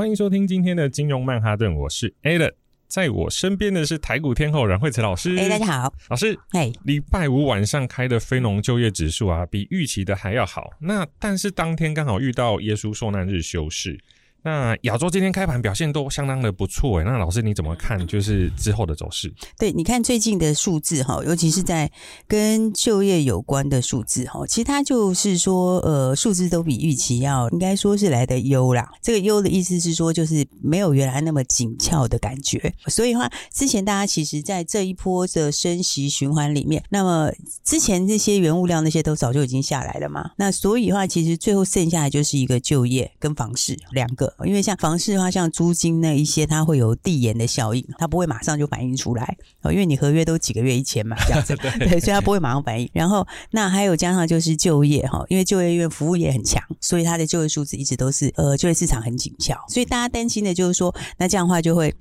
欢迎收听今天的金融曼哈顿，我是 Alan，在我身边的是台股天后阮慧慈老师。哎，大家好，老师。哎，礼拜五晚上开的非农就业指数啊，比预期的还要好。那但是当天刚好遇到耶稣受难日休市。那亚洲今天开盘表现都相当的不错诶，那老师你怎么看？就是之后的走势？对，你看最近的数字哈，尤其是在跟就业有关的数字哈，其他就是说呃，数字都比预期要应该说是来的优啦。这个优的意思是说，就是没有原来那么紧俏的感觉。所以的话，之前大家其实在这一波的升息循环里面，那么之前这些原物料那些都早就已经下来了嘛。那所以的话，其实最后剩下的就是一个就业跟房市两个。因为像房市的话，像租金那一些，它会有递延的效应，它不会马上就反映出来哦。因为你合约都几个月一签嘛，这样子 对，对，所以它不会马上反映。然后那还有加上就是就业哈，因为就业因为服务业很强，所以它的就业数字一直都是呃就业市场很紧俏，所以大家担心的就是说，那这样的话就会。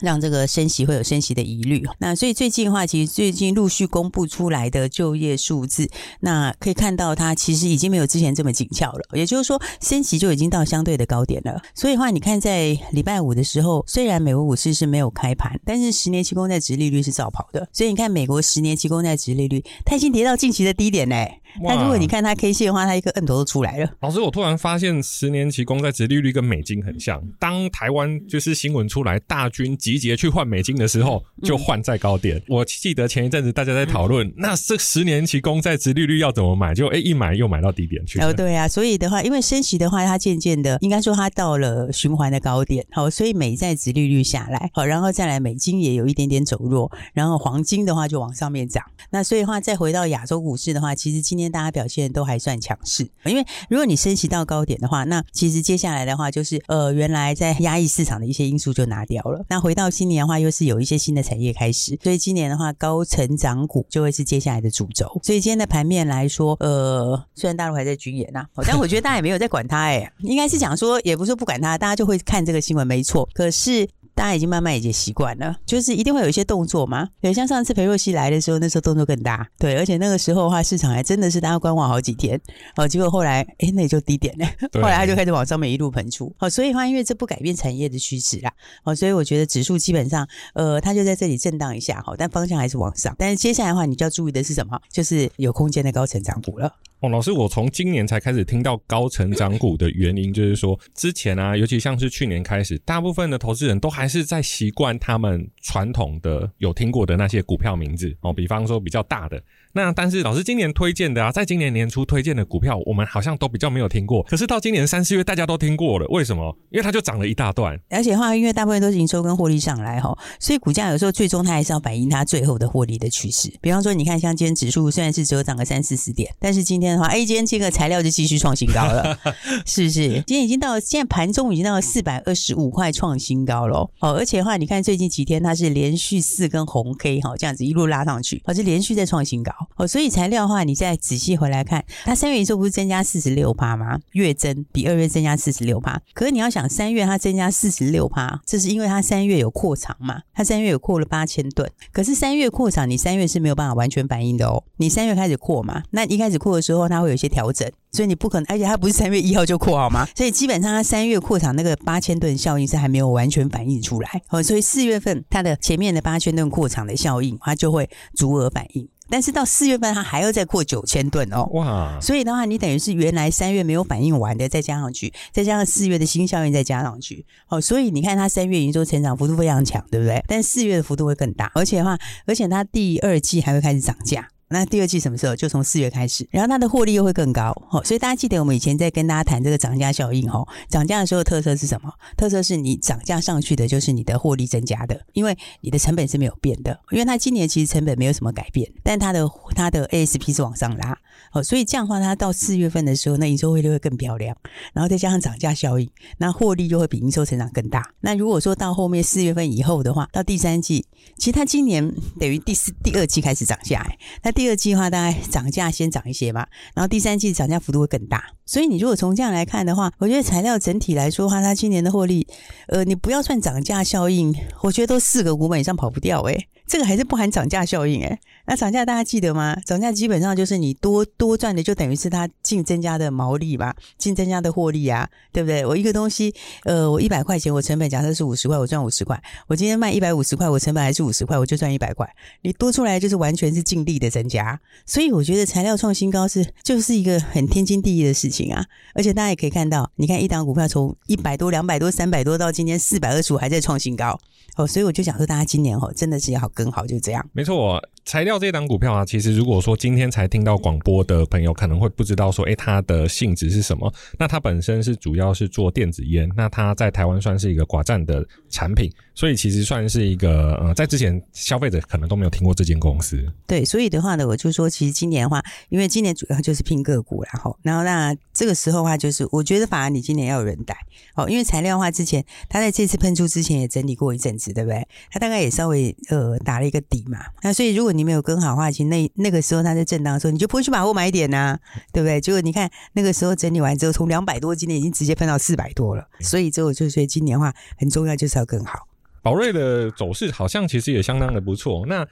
让这个升息会有升息的疑虑，那所以最近的话，其实最近陆续公布出来的就业数字，那可以看到它其实已经没有之前这么紧俏了。也就是说，升息就已经到相对的高点了。所以的话，你看在礼拜五的时候，虽然美国股市是没有开盘，但是十年期公债殖利率是照跑的。所以你看，美国十年期公债殖利率，它已经跌到近期的低点嘞。那如果你看它 K 线的话，它一个摁头都出来了。老师，我突然发现十年期公债殖利率跟美金很像。当台湾就是新闻出来，大军集结去换美金的时候，就换在高点。嗯、我记得前一阵子大家在讨论，嗯、那这十年期公债殖利率要怎么买？就哎、欸，一买又买到低点去。哦，对啊，所以的话，因为升息的话，它渐渐的应该说它到了循环的高点。好，所以美债殖利率下来，好，然后再来美金也有一点点走弱，然后黄金的话就往上面涨。那所以的话，再回到亚洲股市的话，其实今天大家表现都。还算强势，因为如果你升息到高点的话，那其实接下来的话就是呃，原来在压抑市场的一些因素就拿掉了。那回到新年的话，又是有一些新的产业开始，所以今年的话，高成长股就会是接下来的主轴。所以今天的盘面来说，呃，虽然大陆还在军演呐，但我觉得大家也没有在管它，哎，应该是讲说，也不是不管它，大家就会看这个新闻，没错。可是。大家已经慢慢已经习惯了，就是一定会有一些动作嘛。对，像上次裴若曦来的时候，那时候动作更大。对，而且那个时候的话，市场还真的是大家观望好几天。哦，结果后来，哎，那也就低点了。后来他就开始往上面一路喷出。哦，所以的话，因为这不改变产业的趋势啦。哦，所以我觉得指数基本上，呃，它就在这里震荡一下。好，但方向还是往上。但是接下来的话，你就要注意的是什么？就是有空间的高成长股了。哦，老师，我从今年才开始听到高成长股的原因，就是说之前啊，尤其像是去年开始，大部分的投资人都还是在习惯他们传统的有听过的那些股票名字哦，比方说比较大的。那但是老师今年推荐的啊，在今年年初推荐的股票，我们好像都比较没有听过。可是到今年三四月，大家都听过了，为什么？因为它就涨了一大段。而且的话，因为大部分都是营收跟获利上来哈，所以股价有时候最终它还是要反映它最后的获利的趋势。比方说，你看像今天指数虽然是只有涨个三四十点，但是今天的话，哎，今天这个材料就继续创新高了，是不是？今天已经到了，现在盘中已经到了四百二十五块创新高了。哦，而且的话，你看最近几天它是连续四根红 K 哈，这样子一路拉上去，而是连续在创新高。哦，所以材料。的话，你再仔细回来看，它三月营收不是增加四十六趴吗？月增比二月增加四十六趴。可是你要想，三月它增加四十六趴，这是因为它三月有扩厂嘛？它三月有扩了八千吨。可是三月扩厂，你三月是没有办法完全反映的哦。你三月开始扩嘛？那一开始扩的时候，它会有一些调整，所以你不可能，而且它不是三月一号就扩好吗？所以基本上它三月扩厂那个八千吨效应是还没有完全反映出来。哦，所以四月份它的前面的八千吨扩厂的效应，它就会足额反映。但是到四月份，它还要再扩九千吨哦，哇！所以的话，你等于是原来三月没有反应完的，再加上去，再加上四月的新效应再加上去，哦，所以你看它三月营收成长幅度非常强，对不对？但四月的幅度会更大，而且的话，而且它第二季还会开始涨价。那第二季什么时候？就从四月开始，然后它的获利又会更高，哦，所以大家记得我们以前在跟大家谈这个涨价效应，哦，涨价的时候特色是什么？特色是你涨价上去的，就是你的获利增加的，因为你的成本是没有变的，因为它今年其实成本没有什么改变，但它的它的 ASP 是往上拉，哦，所以这样的话，它到四月份的时候，那营收汇率会更漂亮，然后再加上涨价效应，那获利就会比营收成长更大。那如果说到后面四月份以后的话，到第三季，其实它今年等于第四第二季开始涨价，那。第二季的话，大概涨价先涨一些嘛，然后第三季涨价幅度会更大。所以你如果从这样来看的话，我觉得材料整体来说的话，它今年的获利，呃，你不要算涨价效应，我觉得都四个股本以上跑不掉诶、这个还是不含涨价效应诶。那涨价大家记得吗？涨价基本上就是你多多赚的，就等于是它净增加的毛利吧，净增加的获利啊，对不对？我一个东西，呃，我一百块钱，我成本假设是五十块，我赚五十块。我今天卖一百五十块，我成本还是五十块，我就赚一百块。你多出来就是完全是净利的增家。所以我觉得材料创新高是就是一个很天经地义的事情啊。而且大家也可以看到，你看一档股票从一百多、两百多、三百多到今天四百二十五，还在创新高哦。所以我就想说，大家今年哦，真的是要跟。好，就这样。没错，材料这档股票啊，其实如果说今天才听到广播的朋友，可能会不知道说，诶，它的性质是什么？那它本身是主要是做电子烟，那它在台湾算是一个寡占的产品，所以其实算是一个呃，在之前消费者可能都没有听过这间公司。对，所以的话呢，我就说，其实今年的话，因为今年主要就是拼个股，然后，然后那这个时候的话，就是我觉得反而你今年要有人带哦，因为材料的话，之前它在这次喷出之前也整理过一阵子，对不对？它大概也稍微呃。打了一个底嘛，那所以如果你没有跟好的话，其实那那个时候它在震荡的时候，你就不会去把握买点呐、啊，对不对？结果你看那个时候整理完之后，从两百多，今年已经直接喷到四百多了。所以之后就觉得今年的话很重要，就是要更好。宝瑞的走势好像其实也相当的不错。那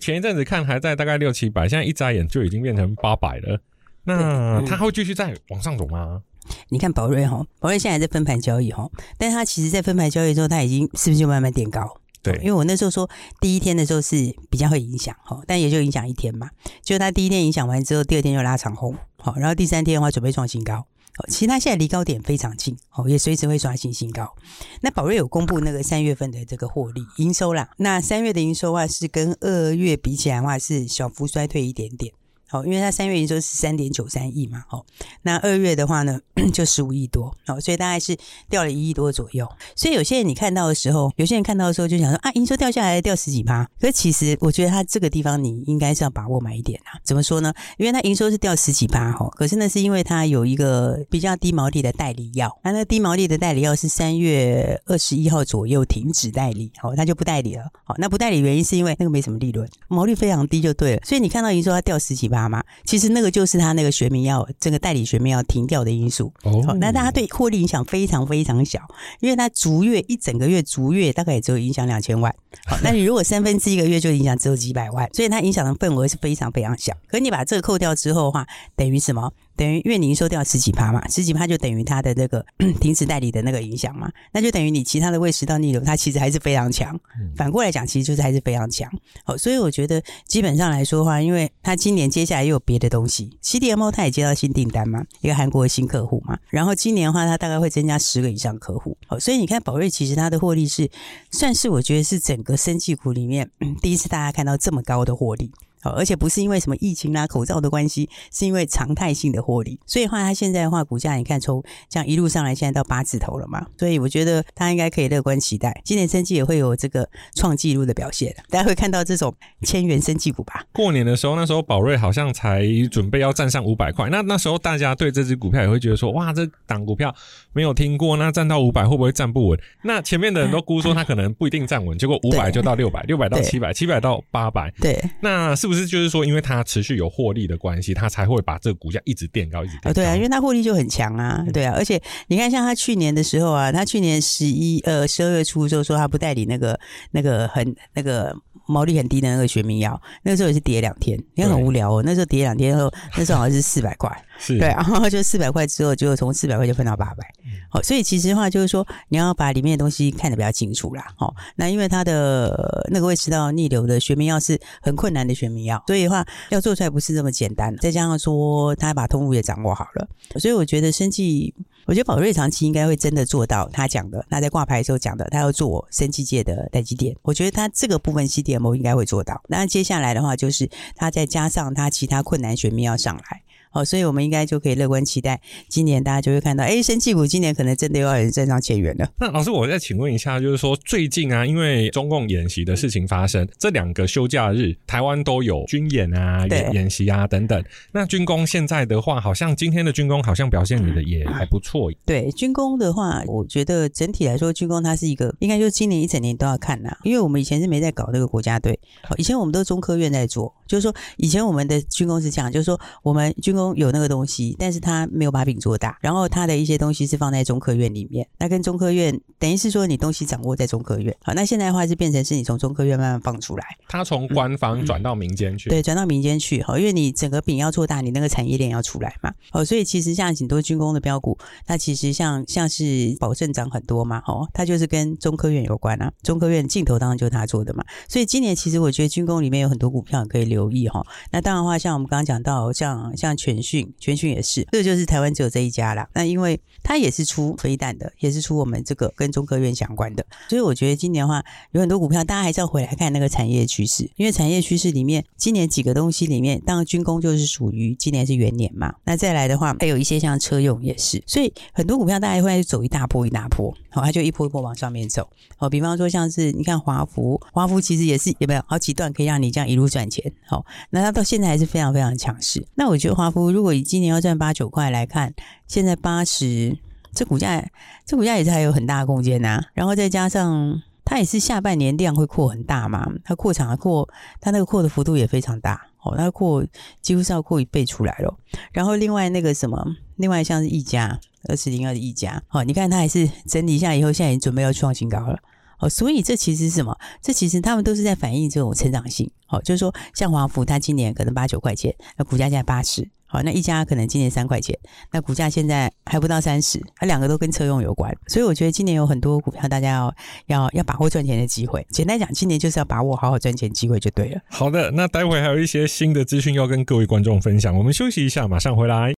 前一阵子看还在大概六七百，现在一眨眼就已经变成八百了。那它会继续再往上走吗？你看宝瑞哈，宝瑞现在还在分盘交易哈，但是它其实在分盘交易之后，它已经是不是就慢慢垫高？对，因为我那时候说第一天的时候是比较会影响哈，但也就影响一天嘛。就他第一天影响完之后，第二天就拉长红，好，然后第三天的话准备创新高。其实它现在离高点非常近，哦，也随时会刷新新高。那宝瑞有公布那个三月份的这个获利营收啦，那三月的营收的话是跟二月比起来的话是小幅衰退一点点。好，因为它三月营收是三点九三亿嘛，好，那二月的话呢，就十五亿多，好，所以大概是掉了一亿多左右。所以有些人你看到的时候，有些人看到的时候就想说啊，营收掉下来掉十几趴，可其实我觉得它这个地方你应该是要把握买一点啊。怎么说呢？因为它营收是掉十几趴，哈，可是那是因为它有一个比较低毛利的代理药，那那低毛利的代理药是三月二十一号左右停止代理，好，它就不代理了。好，那不代理原因是因为那个没什么利润，毛利非常低就对了。所以你看到营收它掉十几趴。嘛，其实那个就是他那个学名要，这个代理学名要停掉的因素。哦，那大家对获利影响非常非常小，因为他逐月一整个月逐月大概也只有影响两千万。好，那你如果三分之一个月就影响只有几百万，所以它影响的份额是非常非常小。可你把这个扣掉之后的话，等于什么？等于因为你营收掉十几趴嘛，十几趴就等于它的那个 停止代理的那个影响嘛，那就等于你其他的胃食道逆流，它其实还是非常强。反过来讲，其实就是还是非常强。好，所以我觉得基本上来说的话，因为它今年接下来又有别的东西，CDMO 它也接到新订单嘛，一个韩国的新客户嘛，然后今年的话，它大概会增加十个以上客户。好，所以你看宝瑞其实它的获利是算是我觉得是整个生技股里面第一次大家看到这么高的获利。好，而且不是因为什么疫情啦、口罩的关系，是因为常态性的获利。所以话，它现在的话，股价你看从这样一路上来，现在到八字头了嘛。所以我觉得它应该可以乐观期待，今年生计也会有这个创纪录的表现。大家会看到这种千元生计股吧？过年的时候，那时候宝瑞好像才准备要站上五百块，那那时候大家对这只股票也会觉得说，哇，这档股票没有听过，那站到五百会不会站不稳？那前面的人都估说它可能不一定站稳，结果五百就到六百，六百到七百，七百到八百。对，那是。不是，就是说，因为它持续有获利的关系，它才会把这个股价一直垫高，一直垫高。对啊，因为它获利就很强啊，对啊。而且你看，像它去年的时候啊，它去年十一呃十二月初的时候说它不代理那个那个很那个毛利很低的那个学名药，那个时候也是跌两天，你看很无聊哦。那时候跌两天后，那时候好像是四百块，是对，然后就四百块之后，就从四百块就分到八百。好，所以其实的话就是说，你要把里面的东西看得比较清楚啦。好，那因为它的那个胃食道逆流的学名药是很困难的学名药，所以的话要做出来不是这么简单。再加上说，他把通路也掌握好了，所以我觉得生技，我觉得宝瑞长期应该会真的做到他讲的。他在挂牌时候讲的，他要做生技界的代积电。我觉得他这个部分 CDMO 应该会做到。那接下来的话，就是他再加上他其他困难学名要上来。好，所以我们应该就可以乐观期待，今年大家就会看到，哎，生气股今年可能真的又要人站上千元了。那老师，我再请问一下，就是说最近啊，因为中共演习的事情发生，这两个休假日，台湾都有军演啊、演演习啊等等。那军工现在的话，好像今天的军工好像表现的也还不错。对，军工的话，我觉得整体来说，军工它是一个应该就是今年一整年都要看呐，因为我们以前是没在搞这个国家队，以前我们都是中科院在做。就是说，以前我们的军工是这样，就是说，我们军工有那个东西，但是他没有把饼做大，然后他的一些东西是放在中科院里面，那跟中科院等于是说，你东西掌握在中科院。好，那现在的话是变成是你从中科院慢慢放出来，他从官方转到民间去，嗯嗯、对，转到民间去。好，因为你整个饼要做大，你那个产业链要出来嘛。哦，所以其实像很多军工的标股，它其实像像是保盛涨很多嘛，哦，它就是跟中科院有关啊，中科院镜头当然就是他做的嘛。所以今年其实我觉得军工里面有很多股票可以留留意哈。那当然的话，像我们刚刚讲到，像像全讯，全讯也是，这就是台湾只有这一家啦。那因为它也是出飞弹的，也是出我们这个跟中科院相关的，所以我觉得今年的话有很多股票，大家还是要回来看那个产业趋势，因为产业趋势里面，今年几个东西里面，当然军工就是属于今年是元年嘛。那再来的话，还有一些像车用也是，所以很多股票大家会走一大波一大波，好，它就一波一波往上面走。好，比方说像是你看华孚，华孚其实也是有没有好几段可以让你这样一路赚钱。好，那它到现在还是非常非常强势。那我觉得华孚如果以今年要赚八九块来看，现在八十，这股价这股价也是还有很大的空间呐。然后再加上它也是下半年量会扩很大嘛，它扩厂扩，它那个扩的幅度也非常大。哦，它扩几乎是要扩一倍出来了。然后另外那个什么，另外像是一家二四零二的一家，哦，你看它还是整理一下以后，现在已经准备要创新高了。哦，所以这其实是什么？这其实他们都是在反映这种成长性。哦，就是说，像华孚，它今年可能八九块钱，那股价现在八十。好，那一家可能今年三块钱，那股价现在还不到三十，它两个都跟车用有关。所以我觉得今年有很多股票，大家要要要把握赚钱的机会。简单讲，今年就是要把握好好赚钱机会就对了。好的，那待会还有一些新的资讯要跟各位观众分享，我们休息一下，马上回来。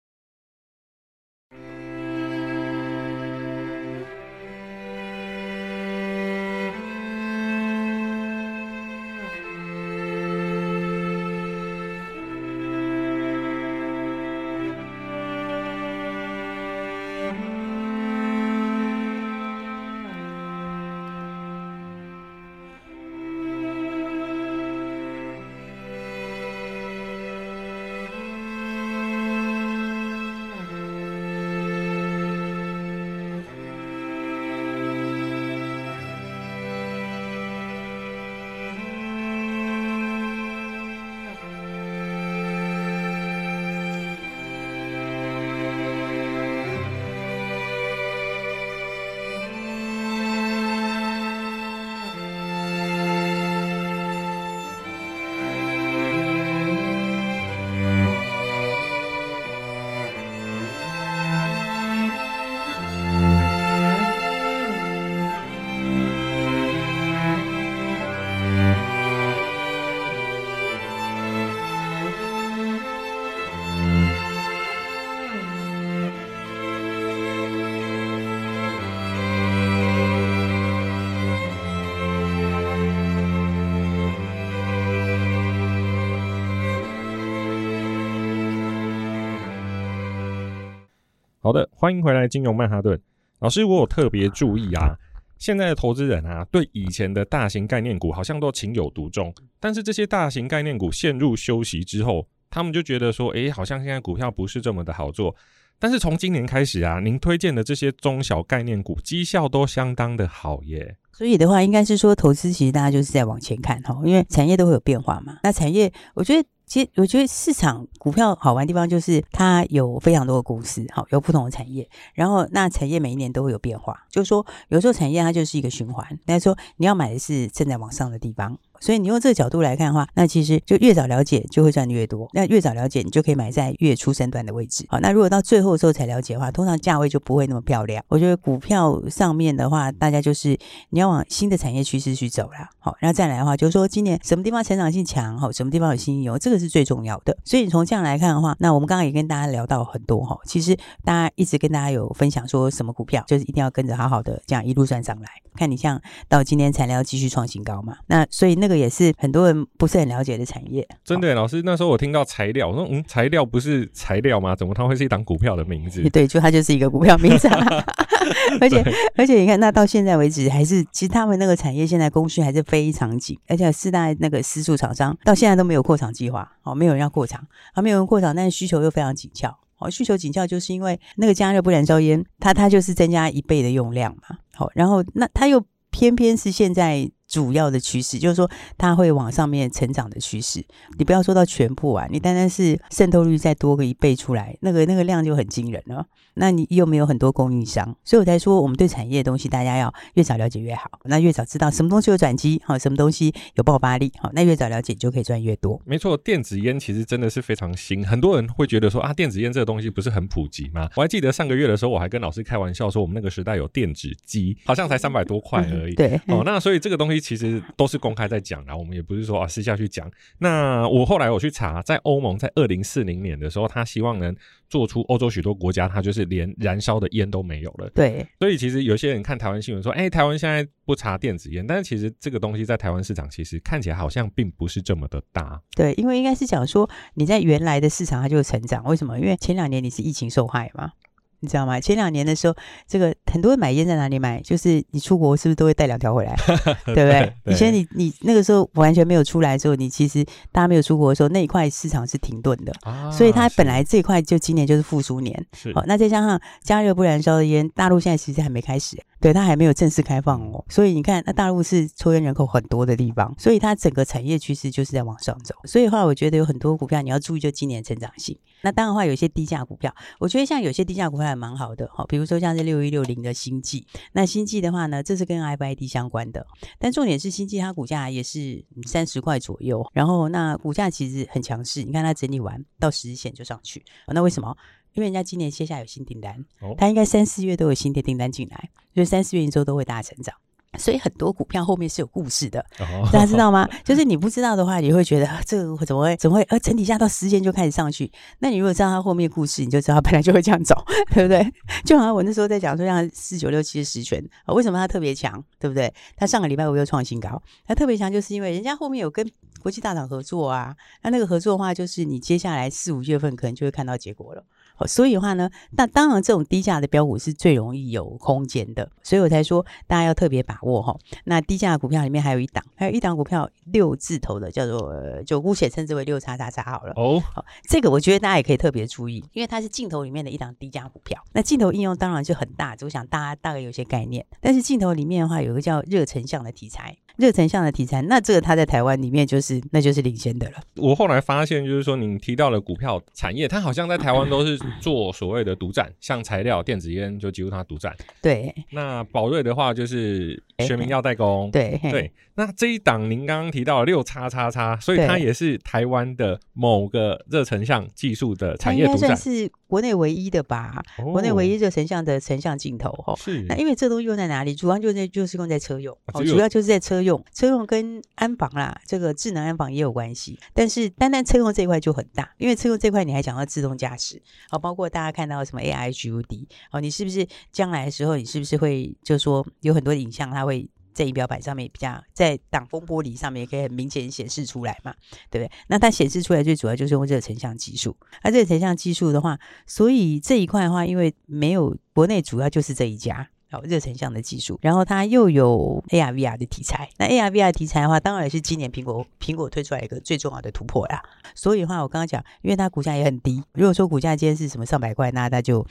好的，欢迎回来，金融曼哈顿老师。我有特别注意啊，现在的投资人啊，对以前的大型概念股好像都情有独钟，但是这些大型概念股陷入休息之后，他们就觉得说，诶，好像现在股票不是这么的好做。但是从今年开始啊，您推荐的这些中小概念股绩效都相当的好耶。所以的话，应该是说投资其实大家就是在往前看哈，因为产业都会有变化嘛。那产业，我觉得。其实我觉得市场股票好玩的地方就是它有非常多的公司，好，有不同的产业，然后那产业每一年都会有变化，就是说有时候产业它就是一个循环，但是说你要买的是正在往上的地方。所以你用这个角度来看的话，那其实就越早了解就会赚的越多。那越早了解，你就可以买在越初升段的位置。好，那如果到最后的时候才了解的话，通常价位就不会那么漂亮。我觉得股票上面的话，大家就是你要往新的产业趋势去走啦。好，然后再来的话，就是说今年什么地方成长性强，好，什么地方有新油，这个是最重要的。所以你从这样来看的话，那我们刚刚也跟大家聊到很多哈，其实大家一直跟大家有分享说什么股票，就是一定要跟着好好的这样一路赚上来。看你像到今天材料继续创新高嘛，那所以那个也是很多人不是很了解的产业。真的，老师那时候我听到材料，我说嗯，材料不是材料吗？怎么它会是一档股票的名字？对，就它就是一个股票名字。而且而且你看，那到现在为止还是，其实他们那个产业现在供需还是非常紧，而且四大那个私处厂商到现在都没有扩厂计划，哦，没有人要扩厂，啊，没有人扩厂，但是需求又非常紧俏。哦，需求紧俏，就是因为那个加热不燃烧烟，它它就是增加一倍的用量嘛。好，然后那它又偏偏是现在主要的趋势，就是说它会往上面成长的趋势。你不要说到全部啊，你单单是渗透率再多个一倍出来，那个那个量就很惊人了。那你又没有很多供应商，所以我才说，我们对产业的东西，大家要越早了解越好。那越早知道什么东西有转机，好，什么东西有爆发力，好，那越早了解就可以赚越多。没错，电子烟其实真的是非常新，很多人会觉得说啊，电子烟这个东西不是很普及吗？我还记得上个月的时候，我还跟老师开玩笑说，我们那个时代有电子机，好像才三百多块而已。嗯、对，哦，那所以这个东西其实都是公开在讲啦，我们也不是说啊私下去讲。那我后来我去查，在欧盟在二零四零年的时候，他希望能做出欧洲许多国家，它就是连燃烧的。烟都没有了，对，所以其实有些人看台湾新闻说，哎、欸，台湾现在不查电子烟，但是其实这个东西在台湾市场其实看起来好像并不是这么的大。对，因为应该是讲说你在原来的市场它就成长，为什么？因为前两年你是疫情受害嘛。你知道吗？前两年的时候，这个很多人买烟在哪里买？就是你出国是不是都会带两条回来？对不对？以前你你那个时候完全没有出来的时候，你其实大家没有出国的时候，那一块市场是停顿的，啊、所以它本来这一块就今年就是复苏年。是好，那再加上加热不燃烧的烟，大陆现在其实还没开始。对，它还没有正式开放哦，所以你看，那大陆是抽烟人口很多的地方，所以它整个产业趋势就是在往上走。所以的话，我觉得有很多股票你要注意，就今年成长性。那当然的话，有些低价股票，我觉得像有些低价股票还蛮好的，好，比如说像是六一六零的星际。那星际的话呢，这是跟 FID 相关的，但重点是星际它股价也是三十块左右，然后那股价其实很强势，你看它整理完到十日线就上去，那为什么？因为人家今年线下有新订单，它应该三四月都有新的订单进来，所以三四月营收都会大成长。所以很多股票后面是有故事的，大家知道吗？就是你不知道的话，你会觉得这个怎么会怎么会呃，整体下到十日线就开始上去？那你如果知道它后面故事，你就知道它本来就会这样走，对不对？就好像我那时候在讲说，像四九六七的十全，为什么它特别强，对不对？它上个礼拜五又创新高，它特别强就是因为人家后面有跟国际大厂合作啊，那那个合作的话，就是你接下来四五月份可能就会看到结果了。所以的话呢，那当然这种低价的标股是最容易有空间的，所以我才说大家要特别把握哈。那低价的股票里面还有一档，还有一档股票六字头的，叫做就姑且称之为六叉叉叉好了。哦，好，这个我觉得大家也可以特别注意，因为它是镜头里面的一档低价股票。那镜头应用当然就很大，我想大家大概有些概念。但是镜头里面的话，有一个叫热成像的题材。热成像的题材，那这个它在台湾里面就是那就是领先的了。我后来发现，就是说您提到的股票产业，它好像在台湾都是做所谓的独占，像材料、电子烟就几乎它独占。对。那宝瑞的话就是学名药代工。对对。那这一档您刚刚提到六叉叉叉，所以它也是台湾的某个热成像技术的产业独占。算是国内唯一的吧？哦、国内唯一热成像的成像镜头哦。是。那因为这东西用在哪里？主要就在就是用在车用，哦，主要就是在车用。用车用跟安防啦，这个智能安防也有关系，但是单单车用这一块就很大，因为车用这块你还讲到自动驾驶，好，包括大家看到什么 AI HUD，好，你是不是将来的时候，你是不是会就是说有很多影像，它会在仪表板上面比较在挡风玻璃上面也可以很明显显示出来嘛，对不对？那它显示出来最主要就是用热成像技术，那热成像技术的话，所以这一块的话，因为没有国内主要就是这一家。好，热成像的技术，然后它又有 AR VR 的题材。那 AR VR 题材的话，当然是今年苹果苹果推出来一个最重要的突破啦。所以的话，我刚刚讲，因为它股价也很低。如果说股价今天是什么上百块，那它就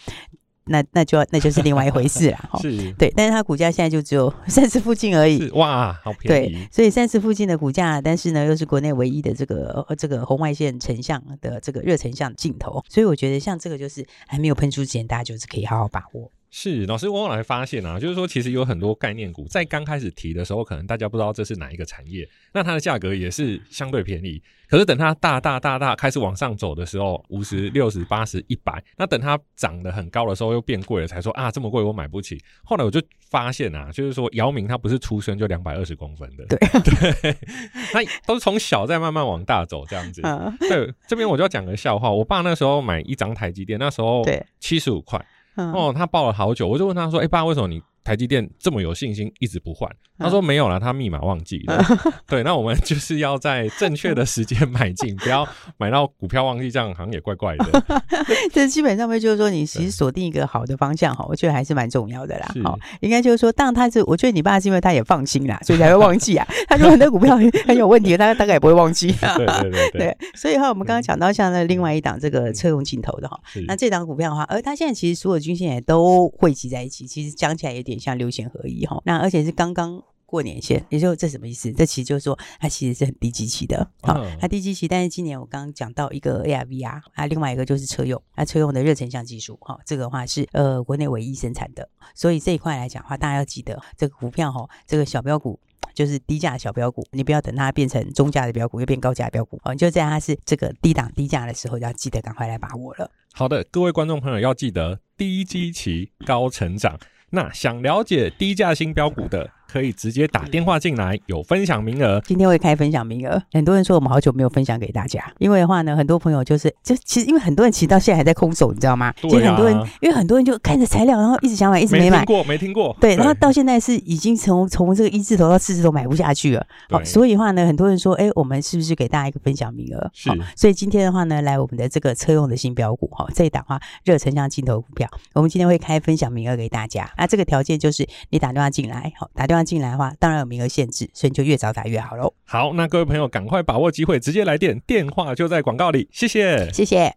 那那就那就是另外一回事了。是，对。但是它股价现在就只有 三十附近而已。哇，好便宜。对，所以三十附近的股价，但是呢，又是国内唯一的这个这个红外线成像的这个热成像镜头。所以我觉得像这个就是还没有喷出之前，大家就是可以好好把握。是老师，我后来发现啊，就是说，其实有很多概念股在刚开始提的时候，可能大家不知道这是哪一个产业，那它的价格也是相对便宜。可是等它大大大大开始往上走的时候，五十、六十、八十、一百，那等它涨得很高的时候，又变贵了，才说啊，这么贵我买不起。后来我就发现啊，就是说，姚明他不是出生就两百二十公分的，对对，他都是从小在慢慢往大走这样子。对，这边我就要讲个笑话，我爸那时候买一张台积电，那时候七十五块。哦，他抱了好久，我就问他说：“哎、爸，为什么你？”台积电这么有信心，一直不换。他说没有了，他密码忘记了。对，那我们就是要在正确的时间买进，不要买到股票忘记，这样好像也怪怪的。这基本上面就是说，你其实锁定一个好的方向哈，我觉得还是蛮重要的啦。好，应该就是说，当然他是，我觉得你爸是因为他也放心啦，所以才会忘记啊。他说很多股票很有问题，他大概也不会忘记。对对对对。所以的话，我们刚刚讲到像那另外一档这个车用镜头的哈，那这档股票的话，而它现在其实所有均线也都汇集在一起，其实讲起来有点。像六线合一哈，那而且是刚刚过年线，也就这什么意思？这其实就是说它其实是很低基期的，好，它低基期，但是今年我刚刚讲到一个 AR VR 啊，另外一个就是车用，它车用的热成像技术，哈，这个的话是呃国内唯一生产的，所以这一块来讲的话，大家要记得这个股票哈，这个小标股。就是低价的小标股，你不要等它变成中价的标股，又变高价的标股哦。你就在它是这个低档低价的时候，要记得赶快来把握了。好的，各位观众朋友要记得低基期高成长。那想了解低价新标股的，可以直接打电话进来，有分享名额。今天会开分享名额，很多人说我们好久没有分享给大家，因为的话呢，很多朋友就是就其实因为很多人其实到现在还在空手，你知道吗？对啊。其实很多人因为很多人就看着材料，然后一直想买，一直没买。没听过，没听过。对，然后到现在是已经从从这个一字头到四字头买不下去了。好，所以的话呢，很多人说，哎，我们是不是给大家一个分享名额？是。所以今天的话呢，来我们的这个车用的新标股哈，这一档话热成像镜头股票，我们今天会开分享名额给大家。那这个条件就是你打电话进来，好，打电话进来的话，当然。有名额限制，所以你就越早打越好喽。好，那各位朋友赶快把握机会，直接来电，电话就在广告里。谢谢，谢谢。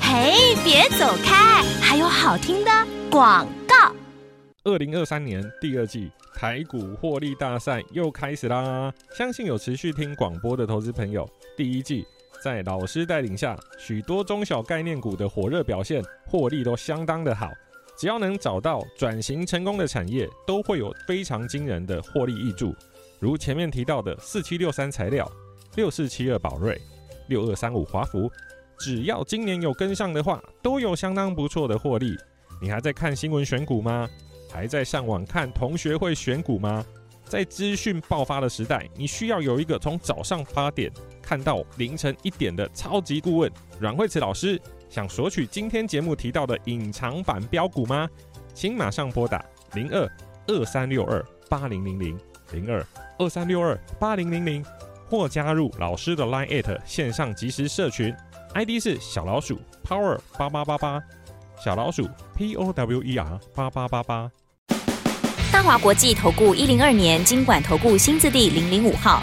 嘿，别走开，还有好听的广告。二零二三年第二季台股获利大赛又开始啦！相信有持续听广播的投资朋友，第一季在老师带领下，许多中小概念股的火热表现，获利都相当的好。只要能找到转型成功的产业，都会有非常惊人的获利挹注。如前面提到的四七六三材料、六四七二宝瑞、六二三五华孚，只要今年有跟上的话，都有相当不错的获利。你还在看新闻选股吗？还在上网看同学会选股吗？在资讯爆发的时代，你需要有一个从早上八点看到凌晨一点的超级顾问阮慧慈老师。想索取今天节目提到的隐藏版标股吗？请马上拨打零二二三六二八零零零零二二三六二八零零零，或加入老师的 Line@ 线上即时社群，ID 是小老鼠 Power 八八八八，小老鼠 P O W E R 八八八八。大华国际投顾一零二年金管投顾新字第零零五号。